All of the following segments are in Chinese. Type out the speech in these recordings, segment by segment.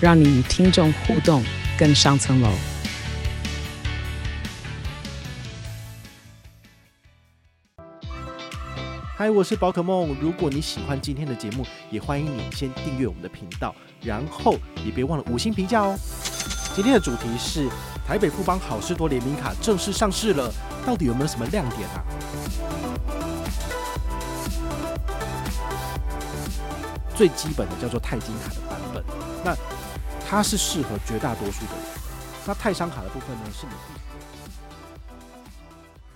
让你与听众互动更上层楼。嗨，我是宝可梦。如果你喜欢今天的节目，也欢迎你先订阅我们的频道，然后也别忘了五星评价哦。今天的主题是台北富邦好事多联名卡正式上市了，到底有没有什么亮点啊？最基本的叫做钛金卡的版本，那它是适合绝大多数的人。那泰商卡的部分呢，是你。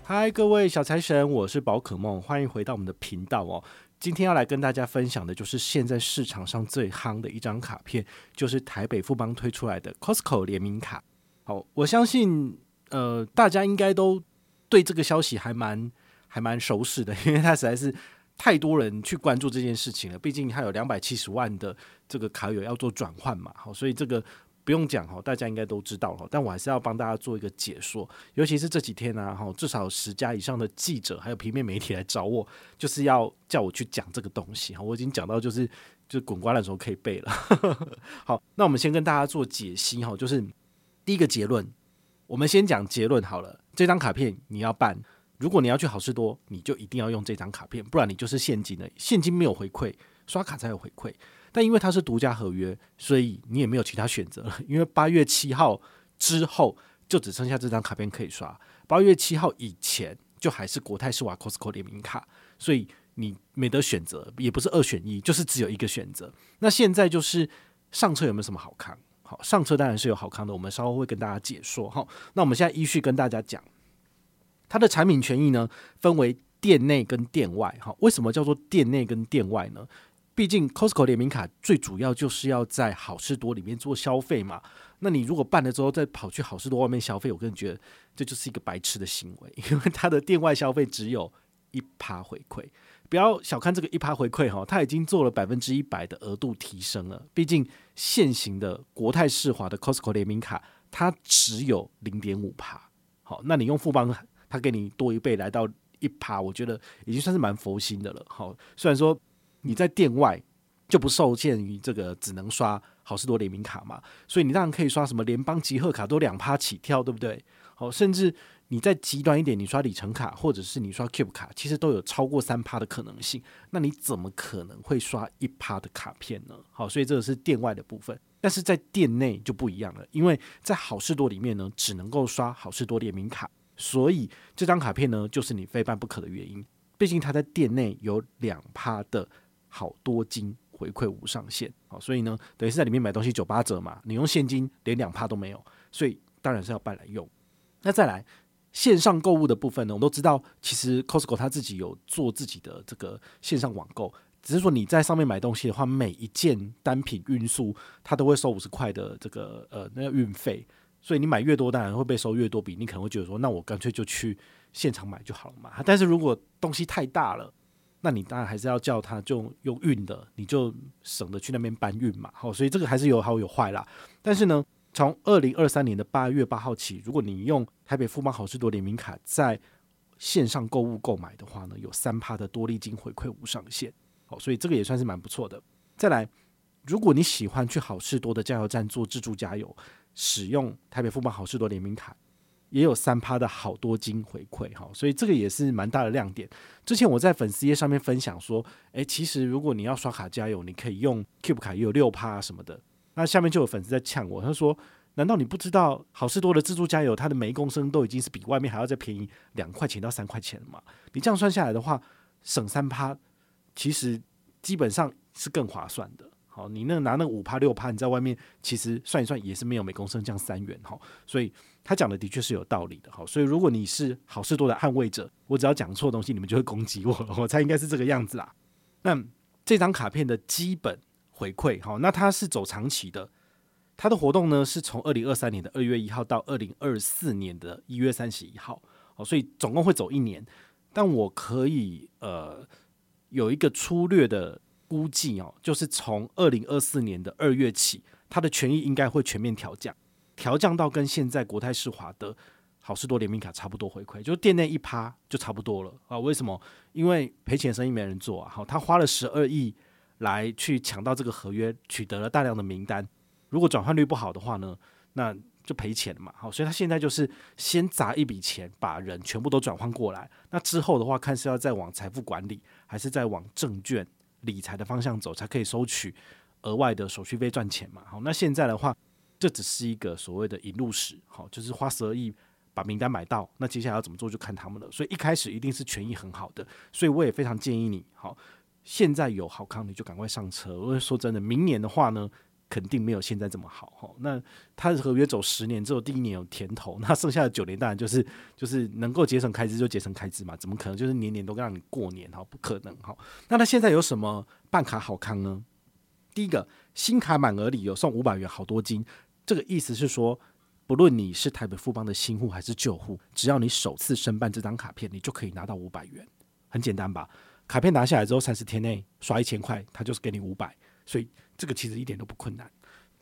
嗨，各位小财神，我是宝可梦，欢迎回到我们的频道哦。今天要来跟大家分享的就是现在市场上最夯的一张卡片，就是台北富邦推出来的 Costco 联名卡。好，我相信呃，大家应该都对这个消息还蛮还蛮熟悉的，因为它实在是太多人去关注这件事情了。毕竟它有两百七十万的这个卡友要做转换嘛，好，所以这个。不用讲哈，大家应该都知道哈，但我还是要帮大家做一个解说。尤其是这几天呢，哈，至少十家以上的记者还有平面媒体来找我，就是要叫我去讲这个东西哈。我已经讲到就是就是滚瓜烂熟可以背了。好，那我们先跟大家做解析哈，就是第一个结论，我们先讲结论好了。这张卡片你要办，如果你要去好事多，你就一定要用这张卡片，不然你就是现金的，现金没有回馈，刷卡才有回馈。但因为它是独家合约，所以你也没有其他选择了。因为八月七号之后就只剩下这张卡片可以刷，八月七号以前就还是国泰世华 Costco 联名卡，所以你没得选择，也不是二选一，就是只有一个选择。那现在就是上车有没有什么好康？好，上车当然是有好康的，我们稍后会跟大家解说。好，那我们现在依序跟大家讲，它的产品权益呢，分为店内跟店外。哈，为什么叫做店内跟店外呢？毕竟 Costco 联名卡最主要就是要在好事多里面做消费嘛。那你如果办了之后再跑去好事多外面消费，我个人觉得这就是一个白痴的行为，因为它的店外消费只有一趴回馈。不要小看这个一趴回馈哈，它已经做了百分之一百的额度提升了。毕竟现行的国泰世华的 Costco 联名卡，它只有零点五趴。好，那你用富邦，他给你多一倍来到一趴，我觉得已经算是蛮佛心的了。好，虽然说。你在店外就不受限于这个只能刷好事多联名卡嘛，所以你当然可以刷什么联邦集贺卡都两趴起跳，对不对？好，甚至你再极端一点，你刷里程卡或者是你刷 Cube 卡，其实都有超过三趴的可能性。那你怎么可能会刷一趴的卡片呢？好，所以这个是店外的部分，但是在店内就不一样了，因为在好事多里面呢，只能够刷好事多联名卡，所以这张卡片呢就是你非办不可的原因。毕竟它在店内有两趴的。好多金回馈无上限，好，所以呢，等于是在里面买东西九八折嘛，你用现金连两趴都没有，所以当然是要办来用。那再来线上购物的部分呢，我们都知道，其实 Costco 它自己有做自己的这个线上网购，只是说你在上面买东西的话，每一件单品运输它都会收五十块的这个呃那个运费，所以你买越多，当然会被收越多笔，你可能会觉得说，那我干脆就去现场买就好了嘛。但是如果东西太大了，那你当然还是要叫他就用运的，你就省得去那边搬运嘛。好，所以这个还是有好有坏啦。但是呢，从二零二三年的八月八号起，如果你用台北富邦好事多联名卡在线上购物购买的话呢，有三趴的多利金回馈无上限。好，所以这个也算是蛮不错的。再来，如果你喜欢去好事多的加油站做自助加油，使用台北富邦好事多联名卡。也有三趴的好多金回馈哈，所以这个也是蛮大的亮点。之前我在粉丝页上面分享说，诶，其实如果你要刷卡加油，你可以用 Cube 卡，也有六趴什么的。那下面就有粉丝在呛我，他说：“难道你不知道好事多的自助加油，它的每一公升都已经是比外面还要再便宜两块钱到三块钱了吗？你这样算下来的话，省三趴，其实基本上是更划算的。好，你那拿那五趴六趴，你在外面其实算一算也是没有每公升降三元哈，所以。他讲的的确是有道理的，好，所以如果你是好事多的捍卫者，我只要讲错东西，你们就会攻击我，我猜应该是这个样子啦。那这张卡片的基本回馈，好，那它是走长期的，它的活动呢是从二零二三年的二月一号到二零二四年的一月三十一号，哦，所以总共会走一年。但我可以呃有一个粗略的估计哦，就是从二零二四年的二月起，它的权益应该会全面调降，调降到跟现在国泰世华的好市多联名卡差不多回馈，就店内一趴就差不多了啊。为什么？因为赔钱生意没人做啊。好，他花了十二亿来去抢到这个合约，取得了大量的名单。如果转换率不好的话呢，那就赔钱嘛。好，所以他现在就是先砸一笔钱，把人全部都转换过来。那之后的话，看是要再往财富管理，还是再往证券理财的方向走，才可以收取额外的手续费赚钱嘛。好，那现在的话，这只是一个所谓的引路石，好，就是花十二亿把名单买到。那接下来要怎么做，就看他们了。所以一开始一定是权益很好的，所以我也非常建议你，好，现在有好康你就赶快上车。我说真的，明年的话呢，肯定没有现在这么好哈。那他的合约走十年之后，第一年有甜头，那剩下的九年当然就是就是能够节省开支就节省开支嘛，怎么可能就是年年都让你过年哈？不可能哈。那他现在有什么办卡好康呢？第一个新卡满额里有送五百元好多金，这个意思是说，不论你是台北富邦的新户还是旧户，只要你首次申办这张卡片，你就可以拿到五百元，很简单吧？卡片拿下来之后，三十天内刷一千块，他就是给你五百，所以。这个其实一点都不困难。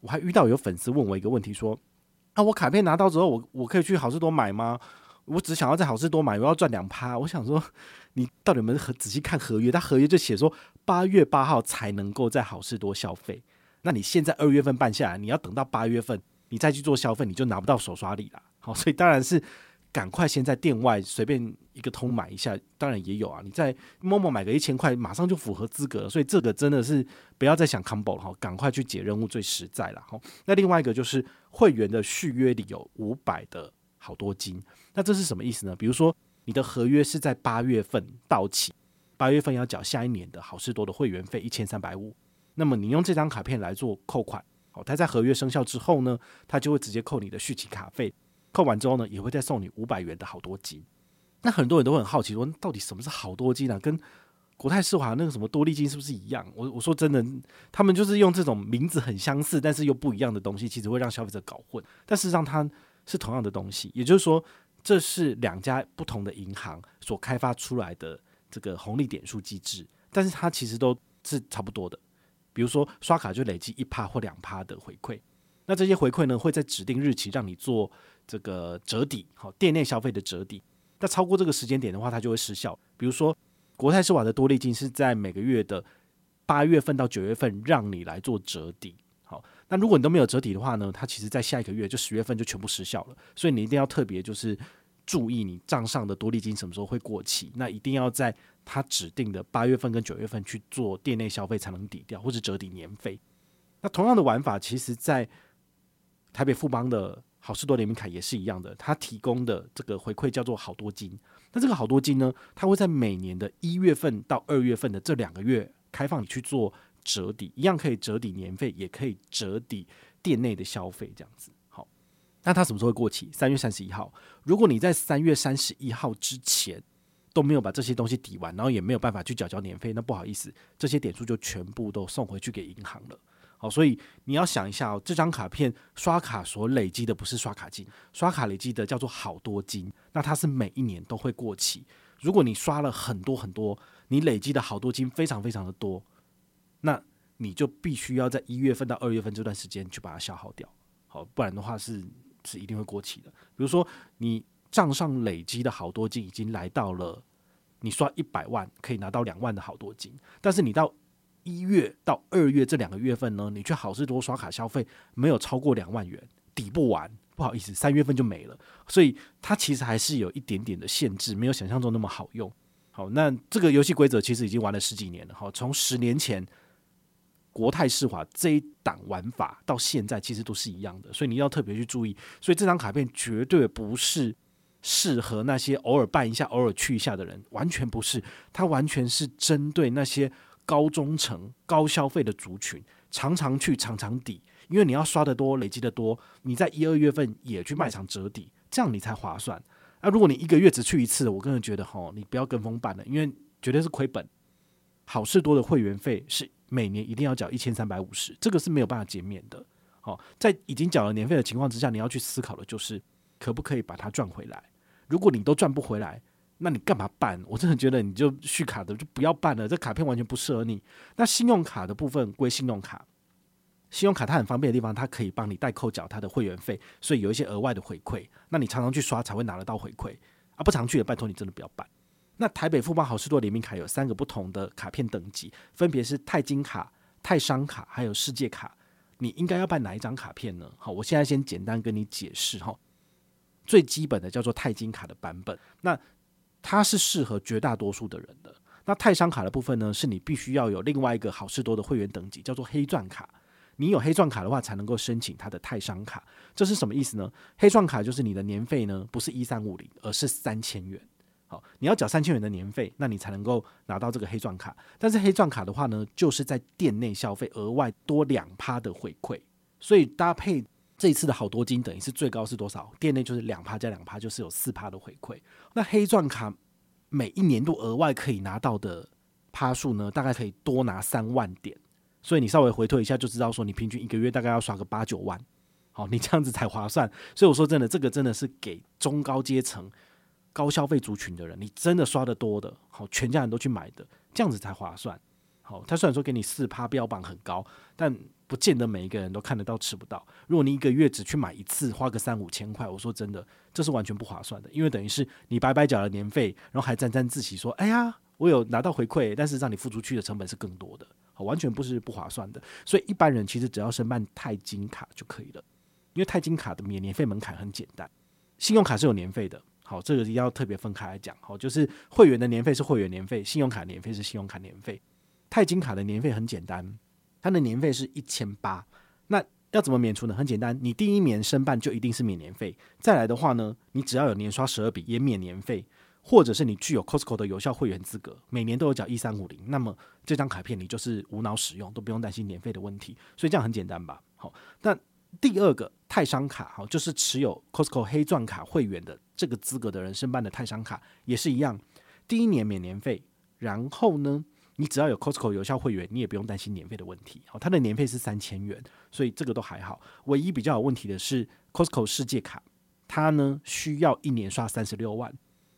我还遇到有粉丝问我一个问题，说：“啊，我卡片拿到之后，我我可以去好事多买吗？我只想要在好事多买，我要赚两趴。”我想说，你到底有没有仔细看合约？他合约就写说八月八号才能够在好事多消费。那你现在二月份办下来，你要等到八月份你再去做消费，你就拿不到手刷礼了。好，所以当然是。赶快先在店外随便一个通买一下，当然也有啊。你在 Momo 买个一千块，马上就符合资格了，所以这个真的是不要再想 combo 了哈，赶快去解任务最实在了哈。那另外一个就是会员的续约里有五百的好多金，那这是什么意思呢？比如说你的合约是在八月份到期，八月份要缴下一年的好事多的会员费一千三百五，那么你用这张卡片来做扣款，好，它在合约生效之后呢，它就会直接扣你的续期卡费。扣完之后呢，也会再送你五百元的好多金。那很多人都很好奇说，到底什么是好多金啊？跟国泰世华那个什么多利金是不是一样？我我说真的，他们就是用这种名字很相似，但是又不一样的东西，其实会让消费者搞混。但事实上，它是同样的东西。也就是说，这是两家不同的银行所开发出来的这个红利点数机制，但是它其实都是差不多的。比如说，刷卡就累积一趴或两趴的回馈。那这些回馈呢，会在指定日期让你做。这个折抵，好，店内消费的折抵，那超过这个时间点的话，它就会失效。比如说，国泰世华的多利金是在每个月的八月份到九月份让你来做折抵，好，那如果你都没有折抵的话呢，它其实在下一个月就十月份就全部失效了。所以你一定要特别就是注意你账上的多利金什么时候会过期，那一定要在它指定的八月份跟九月份去做店内消费才能抵掉或者折抵年费。那同样的玩法，其实在台北富邦的。好事多联名卡也是一样的，它提供的这个回馈叫做好多金。那这个好多金呢，它会在每年的一月份到二月份的这两个月开放你去做折抵，一样可以折抵年费，也可以折抵店内的消费，这样子。好，那它什么时候会过期？三月三十一号。如果你在三月三十一号之前都没有把这些东西抵完，然后也没有办法去缴交年费，那不好意思，这些点数就全部都送回去给银行了。好，所以你要想一下哦，这张卡片刷卡所累积的不是刷卡金，刷卡累积的叫做好多金。那它是每一年都会过期。如果你刷了很多很多，你累积的好多金非常非常的多，那你就必须要在一月份到二月份这段时间去把它消耗掉。好，不然的话是是一定会过期的。比如说你账上累积的好多金已经来到了，你刷一百万可以拿到两万的好多金，但是你到一月到二月这两个月份呢，你去好事多刷卡消费没有超过两万元，抵不完，不好意思，三月份就没了。所以它其实还是有一点点的限制，没有想象中那么好用。好，那这个游戏规则其实已经玩了十几年了。好，从十年前国泰世华这一档玩法到现在，其实都是一样的。所以你要特别去注意。所以这张卡片绝对不是适合那些偶尔办一下、偶尔去一下的人，完全不是。它完全是针对那些。高中层、高消费的族群，常常去、常常抵，因为你要刷得多、累积得多，你在一二月份也去卖场折抵，这样你才划算。那、如果你一个月只去一次，我个人觉得吼，你不要跟风办了，因为绝对是亏本。好事多的会员费是每年一定要缴一千三百五十，这个是没有办法减免的。好，在已经缴了年费的情况之下，你要去思考的就是可不可以把它赚回来。如果你都赚不回来，那你干嘛办？我真的觉得你就续卡的就不要办了，这卡片完全不适合你。那信用卡的部分归信用卡，信用卡它很方便的地方，它可以帮你代扣缴它的会员费，所以有一些额外的回馈。那你常常去刷才会拿得到回馈啊，不常去的拜托你真的不要办。那台北富邦好事多联名卡有三个不同的卡片等级，分别是钛金卡、钛商卡还有世界卡。你应该要办哪一张卡片呢？好，我现在先简单跟你解释哈。最基本的叫做钛金卡的版本，那它是适合绝大多数的人的。那泰商卡的部分呢，是你必须要有另外一个好事多的会员等级，叫做黑钻卡。你有黑钻卡的话，才能够申请它的泰商卡。这是什么意思呢？黑钻卡就是你的年费呢，不是一三五零，而是三千元。好，你要缴三千元的年费，那你才能够拿到这个黑钻卡。但是黑钻卡的话呢，就是在店内消费额外多两趴的回馈，所以搭配这一次的好多金，等于是最高是多少？店内就是两趴加两趴，就是有四趴的回馈。那黑钻卡每一年度额外可以拿到的趴数呢，大概可以多拿三万点。所以你稍微回推一下，就知道说你平均一个月大概要刷个八九万。好，你这样子才划算。所以我说真的，这个真的是给中高阶层。高消费族群的人，你真的刷得多的，好，全家人都去买的，这样子才划算。好，他虽然说给你四趴标榜很高，但不见得每一个人都看得到吃不到。如果你一个月只去买一次，花个三五千块，我说真的，这是完全不划算的，因为等于是你白白缴了年费，然后还沾沾自喜说，哎呀，我有拿到回馈，但是让你付出去的成本是更多的，好，完全不是不划算的。所以一般人其实只要申办钛金卡就可以了，因为钛金卡的免年费门槛很简单，信用卡是有年费的。好，这个一定要特别分开来讲。好，就是会员的年费是会员年费，信用卡年费是信用卡年费。钛金卡的年费很简单，它的年费是一千八。那要怎么免除呢？很简单，你第一年申办就一定是免年费。再来的话呢，你只要有年刷十二笔也免年费，或者是你具有 Costco 的有效会员资格，每年都有缴一三五零，那么这张卡片你就是无脑使用，都不用担心年费的问题。所以这样很简单吧？好，那第二个泰商卡，好，就是持有 Costco 黑钻卡会员的。这个资格的人申办的泰商卡也是一样，第一年免年费，然后呢，你只要有 Costco 有效会员，你也不用担心年费的问题。好，它的年费是三千元，所以这个都还好。唯一比较有问题的是 Costco 世界卡，它呢需要一年刷三十六万，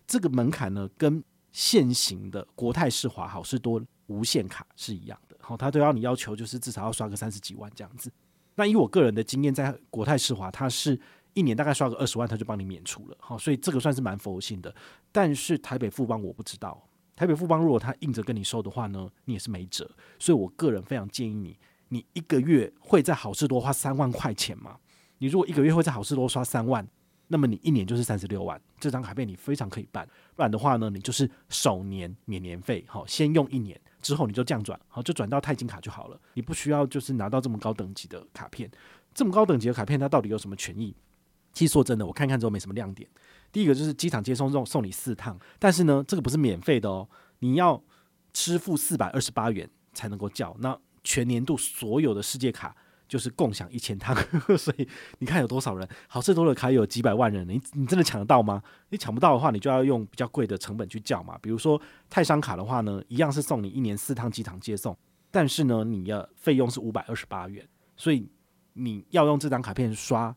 这个门槛呢跟现行的国泰世华好市多无限卡是一样的。好，它都要你要求就是至少要刷个三十几万这样子。那以我个人的经验，在国泰世华它是。一年大概刷个二十万，它就帮你免除了，好，所以这个算是蛮佛性的。但是台北富邦我不知道，台北富邦如果他硬着跟你收的话呢，你也是没辙。所以我个人非常建议你，你一个月会在好事多花三万块钱吗？你如果一个月会在好事多刷三万，那么你一年就是三十六万，这张卡片你非常可以办。不然的话呢，你就是首年免年费，好，先用一年之后你就这样转，好，就转到钛金卡就好了。你不需要就是拿到这么高等级的卡片，这么高等级的卡片它到底有什么权益？其实说真的，我看看之后没什么亮点。第一个就是机场接送送送你四趟，但是呢，这个不是免费的哦，你要支付四百二十八元才能够叫。那全年度所有的世界卡就是共享一千趟，所以你看有多少人？好市多的卡有几百万人，你你真的抢得到吗？你抢不到的话，你就要用比较贵的成本去叫嘛。比如说泰商卡的话呢，一样是送你一年四趟机场接送，但是呢，你的费用是五百二十八元，所以你要用这张卡片刷。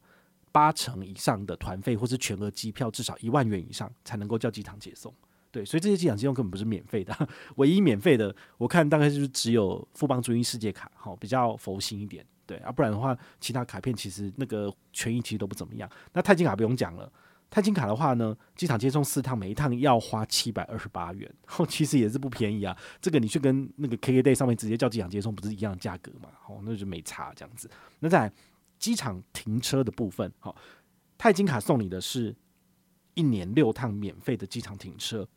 八成以上的团费或是全额机票，至少一万元以上才能够叫机场接送。对，所以这些机场接送根本不是免费的，唯一免费的，我看大概就是只有富邦注意世界卡，好，比较佛心一点。对啊，不然的话，其他卡片其实那个权益其实都不怎么样。那泰金卡不用讲了，泰金卡的话呢，机场接送四趟，每一趟要花七百二十八元，哦，其实也是不便宜啊。这个你去跟那个 KKday 上面直接叫机场接送，不是一样的价格嘛？哦，那就没差这样子。那再。机场停车的部分，好，钛金卡送你的是一年六趟免费的机场停车，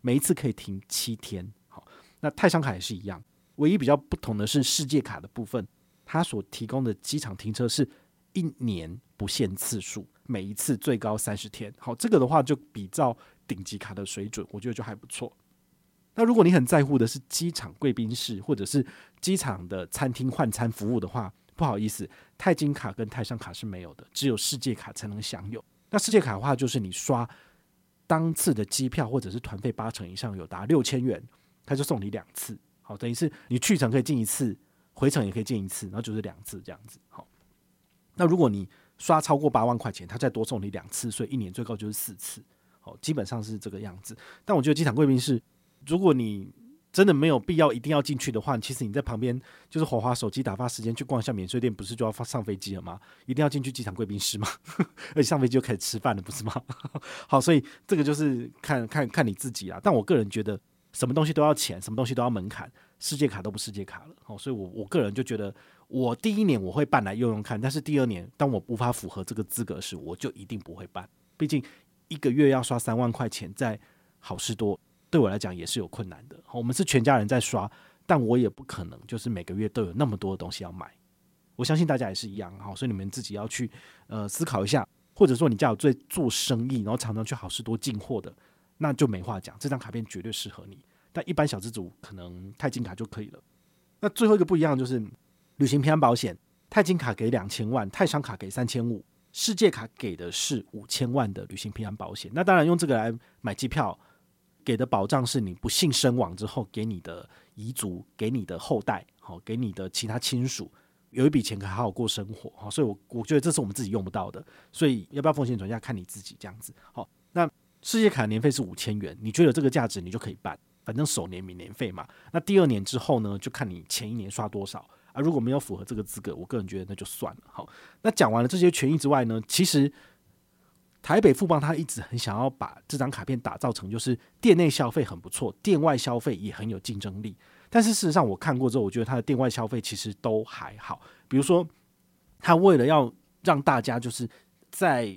每一次可以停七天。好，那泰商卡也是一样，唯一比较不同的是世界卡的部分，它所提供的机场停车是一年不限次数，每一次最高三十天。好，这个的话就比照顶级卡的水准，我觉得就还不错。那如果你很在乎的是机场贵宾室或者是机场的餐厅换餐服务的话，不好意思，钛金卡跟钛商卡是没有的，只有世界卡才能享有。那世界卡的话，就是你刷当次的机票或者是团费八成以上，有达六千元，他就送你两次。好，等于是你去程可以进一次，回程也可以进一次，然后就是两次这样子。好，那如果你刷超过八万块钱，他再多送你两次，所以一年最高就是四次，好，基本上是这个样子。但我觉得机场贵宾室，如果你真的没有必要一定要进去的话，其实你在旁边就是滑滑手机打发时间，去逛一下免税店，不是就要上飞机了吗？一定要进去机场贵宾室吗？而且上飞机就可以吃饭了，不是吗？好，所以这个就是看看看你自己啊。但我个人觉得，什么东西都要钱，什么东西都要门槛，世界卡都不世界卡了。好，所以我我个人就觉得，我第一年我会办来用用看，但是第二年当我无法符合这个资格时，我就一定不会办。毕竟一个月要刷三万块钱在好事多。对我来讲也是有困难的。我们是全家人在刷，但我也不可能就是每个月都有那么多的东西要买。我相信大家也是一样，哈，所以你们自己要去呃思考一下，或者说你家有在做生意，然后常常去好市多进货的，那就没话讲，这张卡片绝对适合你。但一般小资族可能钛金卡就可以了。那最后一个不一样就是旅行平安保险，钛金卡给两千万，泰商卡给三千五，世界卡给的是五千万的旅行平安保险。那当然用这个来买机票。给的保障是你不幸身亡之后，给你的遗族、给你的后代、好给你的其他亲属有一笔钱可以好好过生活。好，所以我我觉得这是我们自己用不到的，所以要不要风险转嫁看你自己这样子。好，那世界卡年费是五千元，你觉得这个价值你就可以办，反正首年免年费嘛。那第二年之后呢，就看你前一年刷多少啊。如果没有符合这个资格，我个人觉得那就算了。好，那讲完了这些权益之外呢，其实。台北富邦他一直很想要把这张卡片打造成就是店内消费很不错，店外消费也很有竞争力。但是事实上我看过之后，我觉得他的店外消费其实都还好。比如说，他为了要让大家就是在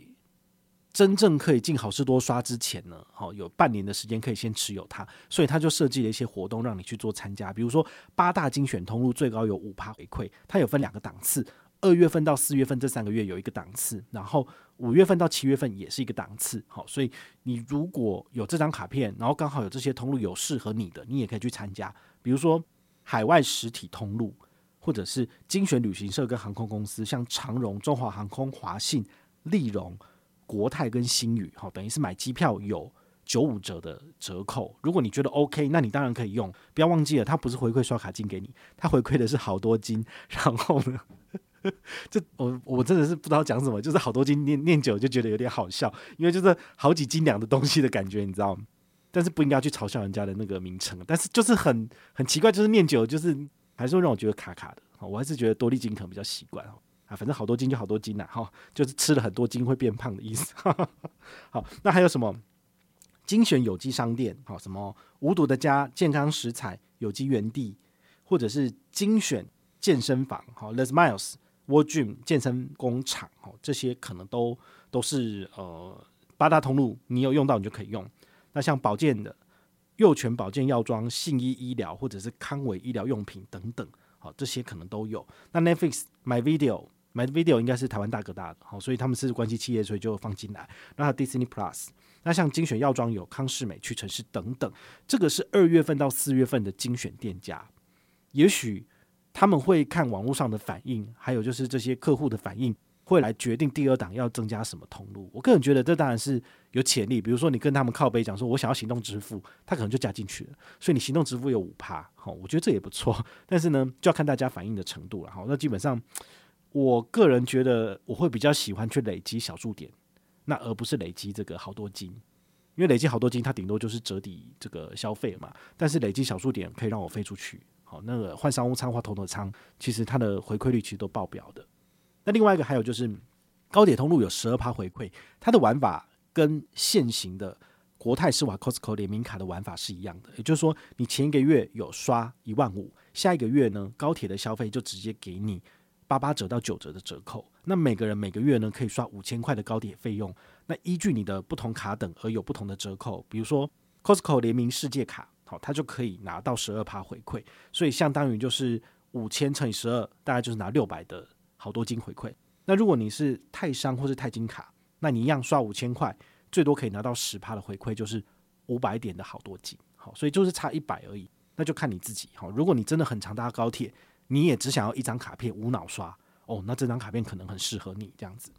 真正可以进好事多刷之前呢，好有半年的时间可以先持有它，所以他就设计了一些活动让你去做参加。比如说八大精选通路最高有五趴回馈，它有分两个档次。二月份到四月份这三个月有一个档次，然后五月份到七月份也是一个档次。好，所以你如果有这张卡片，然后刚好有这些通路有适合你的，你也可以去参加。比如说海外实体通路，或者是精选旅行社跟航空公司，像长荣、中华航空、华信、丽荣、国泰跟新宇，好，等于是买机票有九五折的折扣。如果你觉得 OK，那你当然可以用。不要忘记了，它不是回馈刷卡金给你，它回馈的是好多金。然后呢？这我我真的是不知道讲什么，就是好多斤念念久就觉得有点好笑，因为就是好几斤两的东西的感觉，你知道吗？但是不应该去嘲笑人家的那个名称，但是就是很很奇怪，就是念久就是还是会让我觉得卡卡的。我还是觉得多利金可能比较习惯啊，反正好多斤就好多斤呐，哈，就是吃了很多斤会变胖的意思。好，那还有什么精选有机商店？好，什么无毒的家、健康食材、有机园地，或者是精选健身房？好，Les Miles。World Gym 健身工厂哦，这些可能都都是呃八大通路，你有用到你就可以用。那像保健的幼犬保健药妆、信医医疗或者是康伟医疗用品等等，好，这些可能都有。那 Netflix、My Video、My Video 应该是台湾大哥大的，好，所以他们是关系企业，所以就放进来。那 Disney Plus，那像精选药妆有康是美、屈臣氏等等，这个是二月份到四月份的精选店家，也许。他们会看网络上的反应，还有就是这些客户的反应，会来决定第二档要增加什么通路。我个人觉得这当然是有潜力。比如说你跟他们靠背讲说，我想要行动支付，他可能就加进去了。所以你行动支付有五趴，好，我觉得这也不错。但是呢，就要看大家反应的程度了。好，那基本上我个人觉得我会比较喜欢去累积小数点，那而不是累积这个好多金，因为累积好多金，它顶多就是折抵这个消费嘛。但是累积小数点可以让我飞出去。好，那个换商务舱或头等舱，其实它的回馈率其实都爆表的。那另外一个还有就是高铁通路有十二趴回馈，它的玩法跟现行的国泰世华 Costco 联名卡的玩法是一样的。也就是说，你前一个月有刷一万五，下一个月呢，高铁的消费就直接给你八八折到九折的折扣。那每个人每个月呢可以刷五千块的高铁费用。那依据你的不同卡等而有不同的折扣，比如说 Costco 联名世界卡。好，他就可以拿到十二趴回馈，所以相当于就是五千乘以十二，大概就是拿六百的好多金回馈。那如果你是泰商或是泰金卡，那你一样刷五千块，最多可以拿到十趴的回馈，就是五百点的好多金。好，所以就是差一百而已，那就看你自己。好，如果你真的很常搭高铁，你也只想要一张卡片无脑刷哦，那这张卡片可能很适合你这样子。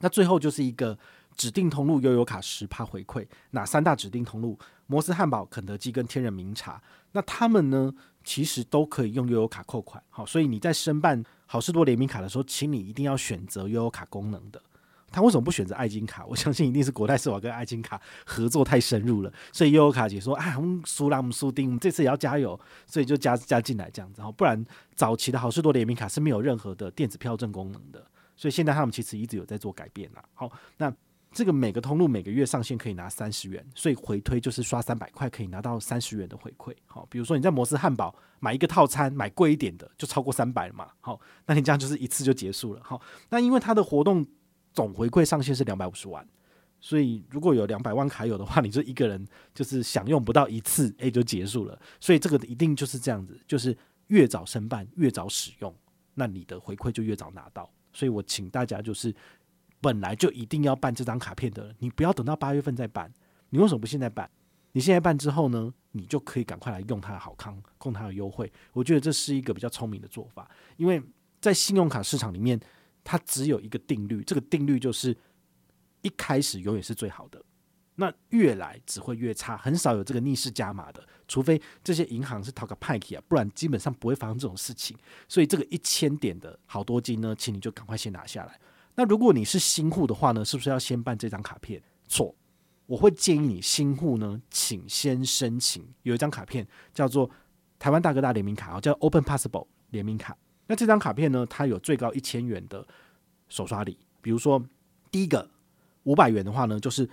那最后就是一个。指定通路悠游卡十趴回馈，哪三大指定通路？摩斯汉堡、肯德基跟天人茗茶。那他们呢，其实都可以用悠游卡扣款。好，所以你在申办好事多联名卡的时候，请你一定要选择悠游卡功能的。他为什么不选择爱金卡？我相信一定是国泰世华跟爱金卡合作太深入了，所以悠游卡姐说：“哎，我们输了，我们输定，我们这次也要加油。”所以就加加进来这样子。不然早期的好事多联名卡是没有任何的电子票证功能的，所以现在他们其实一直有在做改变啦。好，那这个每个通路每个月上限可以拿三十元，所以回推就是刷三百块可以拿到三十元的回馈。好，比如说你在摩斯汉堡买一个套餐，买贵一点的就超过三百了嘛。好，那你这样就是一次就结束了。好，那因为它的活动。总回馈上限是两百五十万，所以如果有两百万卡友的话，你就一个人就是享用不到一次，诶，就结束了。所以这个一定就是这样子，就是越早申办越早使用，那你的回馈就越早拿到。所以我请大家就是本来就一定要办这张卡片的，你不要等到八月份再办。你为什么不现在办？你现在办之后呢，你就可以赶快来用它的好康，用它的优惠。我觉得这是一个比较聪明的做法，因为在信用卡市场里面。它只有一个定律，这个定律就是一开始永远是最好的，那越来只会越差，很少有这个逆势加码的，除非这些银行是讨个派气啊，不然基本上不会发生这种事情。所以这个一千点的好多金呢，请你就赶快先拿下来。那如果你是新户的话呢，是不是要先办这张卡片？错，我会建议你新户呢，请先申请有一张卡片叫做台湾大哥大联名卡啊，叫 Open Possible 联名卡。那这张卡片呢，它有最高一千元的首刷礼。比如说，第一个五百元的话呢，就是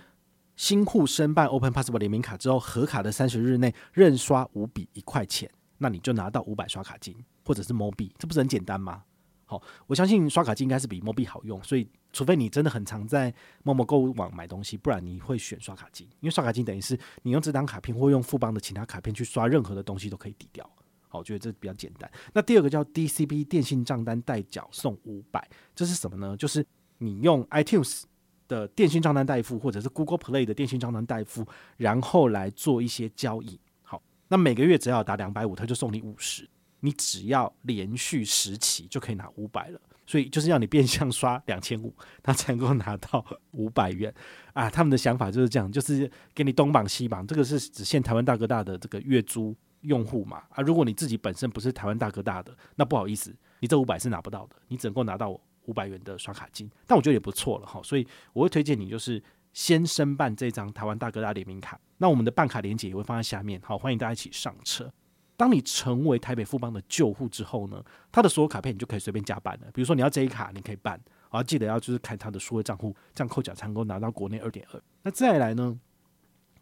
新户申办 Open Possible 联名卡之后，合卡的三十日内认刷五笔一块钱，那你就拿到五百刷卡金，或者是 MoB，这不是很简单吗？好，我相信刷卡机应该是比 Mobi 好用，所以除非你真的很常在某某购物网买东西，不然你会选刷卡机，因为刷卡机等于是你用这张卡片或用富邦的其他卡片去刷任何的东西都可以抵掉。好我觉得这比较简单。那第二个叫 DCB 电信账单代缴送五百，这是什么呢？就是你用 iTunes 的电信账单代付，或者是 Google Play 的电信账单代付，然后来做一些交易。好，那每个月只要打两百五，他就送你五十。你只要连续十期就可以拿五百了。所以就是要你变相刷两千五，他才能够拿到五百元啊！他们的想法就是这样，就是给你东绑西绑。这个是只限台湾大哥大的这个月租。用户嘛啊，如果你自己本身不是台湾大哥大的，那不好意思，你这五百是拿不到的，你只能够拿到五百元的刷卡金。但我觉得也不错了哈，所以我会推荐你就是先申办这张台湾大哥大联名卡。那我们的办卡链接也会放在下面，好，欢迎大家一起上车。当你成为台北富邦的旧户之后呢，他的所有卡片你就可以随便加办了。比如说你要这一卡，你可以办，啊，记得要就是开他的数位账户，这样扣缴才能够拿到国内二点二。那再来呢，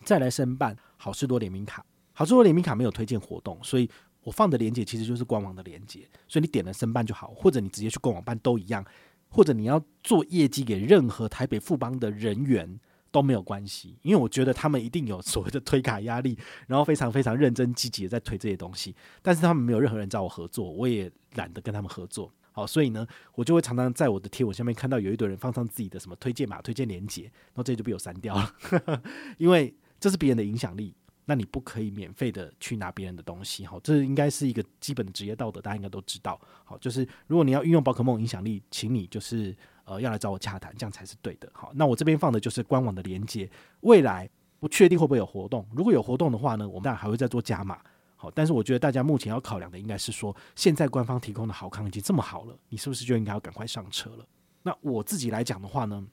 再来申办好事多联名卡。好事多联名卡没有推荐活动，所以我放的链接其实就是官网的链接，所以你点了申办就好，或者你直接去官网办都一样，或者你要做业绩给任何台北富邦的人员都没有关系，因为我觉得他们一定有所谓的推卡压力，然后非常非常认真积极的在推这些东西，但是他们没有任何人找我合作，我也懒得跟他们合作，好，所以呢，我就会常常在我的贴文下面看到有一堆人放上自己的什么推荐码、推荐链接，然后这就被我删掉了，因为这是别人的影响力。那你不可以免费的去拿别人的东西，好，这应该是一个基本的职业道德，大家应该都知道。好，就是如果你要运用宝可梦影响力，请你就是呃要来找我洽谈，这样才是对的。好，那我这边放的就是官网的连接，未来不确定会不会有活动，如果有活动的话呢，我们当然还会再做加码。好，但是我觉得大家目前要考量的应该是说，现在官方提供的好康已经这么好了，你是不是就应该要赶快上车了？那我自己来讲的话呢，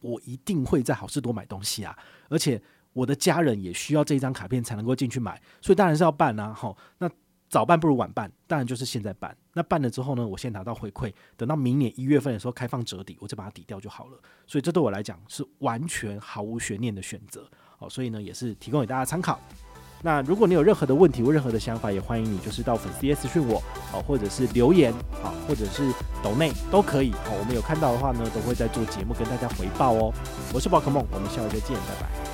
我一定会在好事多买东西啊，而且。我的家人也需要这一张卡片才能够进去买，所以当然是要办啊。好，那早办不如晚办，当然就是现在办。那办了之后呢，我先拿到回馈，等到明年一月份的时候开放折抵，我再把它抵掉就好了。所以这对我来讲是完全毫无悬念的选择。好，所以呢也是提供给大家参考。那如果你有任何的问题或任何的想法，也欢迎你就是到粉丝页私讯我，好，或者是留言，好，或者是抖内都可以。好，我们有看到的话呢，都会在做节目跟大家回报哦。我是宝可梦，我们下回再见，拜拜。